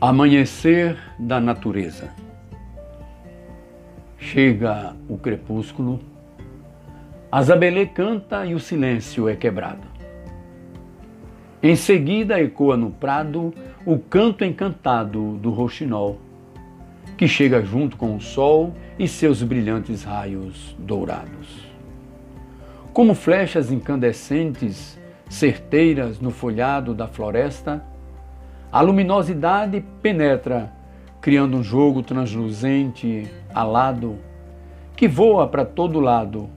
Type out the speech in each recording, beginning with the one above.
Amanhecer da natureza. Chega o crepúsculo, a zabelê canta e o silêncio é quebrado. Em seguida ecoa no prado o canto encantado do roxinol, que chega junto com o sol e seus brilhantes raios dourados. Como flechas incandescentes, certeiras no folhado da floresta, a luminosidade penetra, criando um jogo transluzente, alado, que voa para todo lado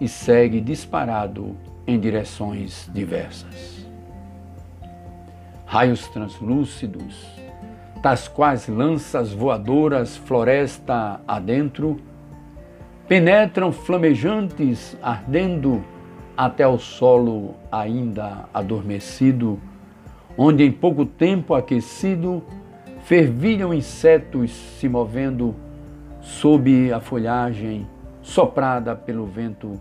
e segue disparado em direções diversas. Raios translúcidos, tais quais lanças voadoras floresta adentro, penetram flamejantes, ardendo até o solo ainda adormecido, onde em pouco tempo aquecido fervilham insetos se movendo sob a folhagem soprada pelo vento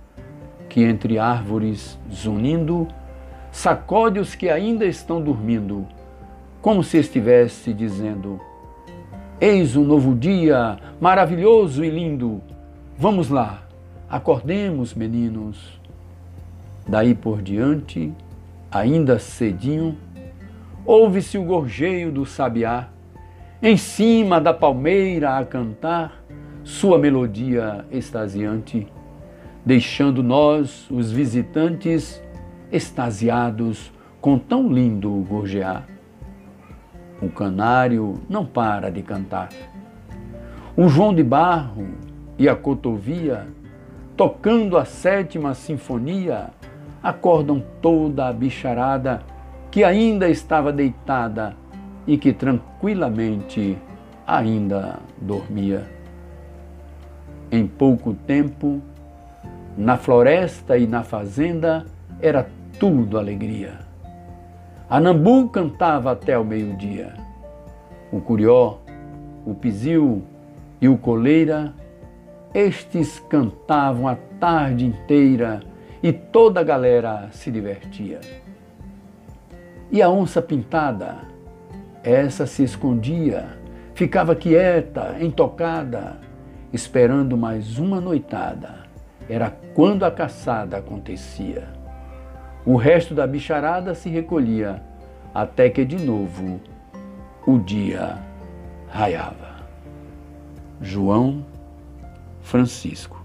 que entre árvores zunindo sacode os que ainda estão dormindo, como se estivesse dizendo: Eis um novo dia, maravilhoso e lindo. Vamos lá, acordemos, meninos. Daí por diante, ainda cedinho, ouve-se o gorjeio do sabiá, em cima da palmeira a cantar sua melodia extasiante, deixando nós, os visitantes, extasiados com tão lindo gorjear. O canário não para de cantar. O João de Barro e a cotovia, tocando a sétima sinfonia, acordam toda a bicharada que ainda estava deitada e que tranquilamente ainda dormia. Em pouco tempo, na floresta e na fazenda era tudo alegria. A Nambu cantava até o meio-dia. O curió, o pisil e o coleira, estes cantavam a tarde inteira e toda a galera se divertia. E a onça pintada, essa se escondia, ficava quieta, intocada, esperando mais uma noitada. Era quando a caçada acontecia. O resto da bicharada se recolhia, até que de novo o dia raiava. João Francisco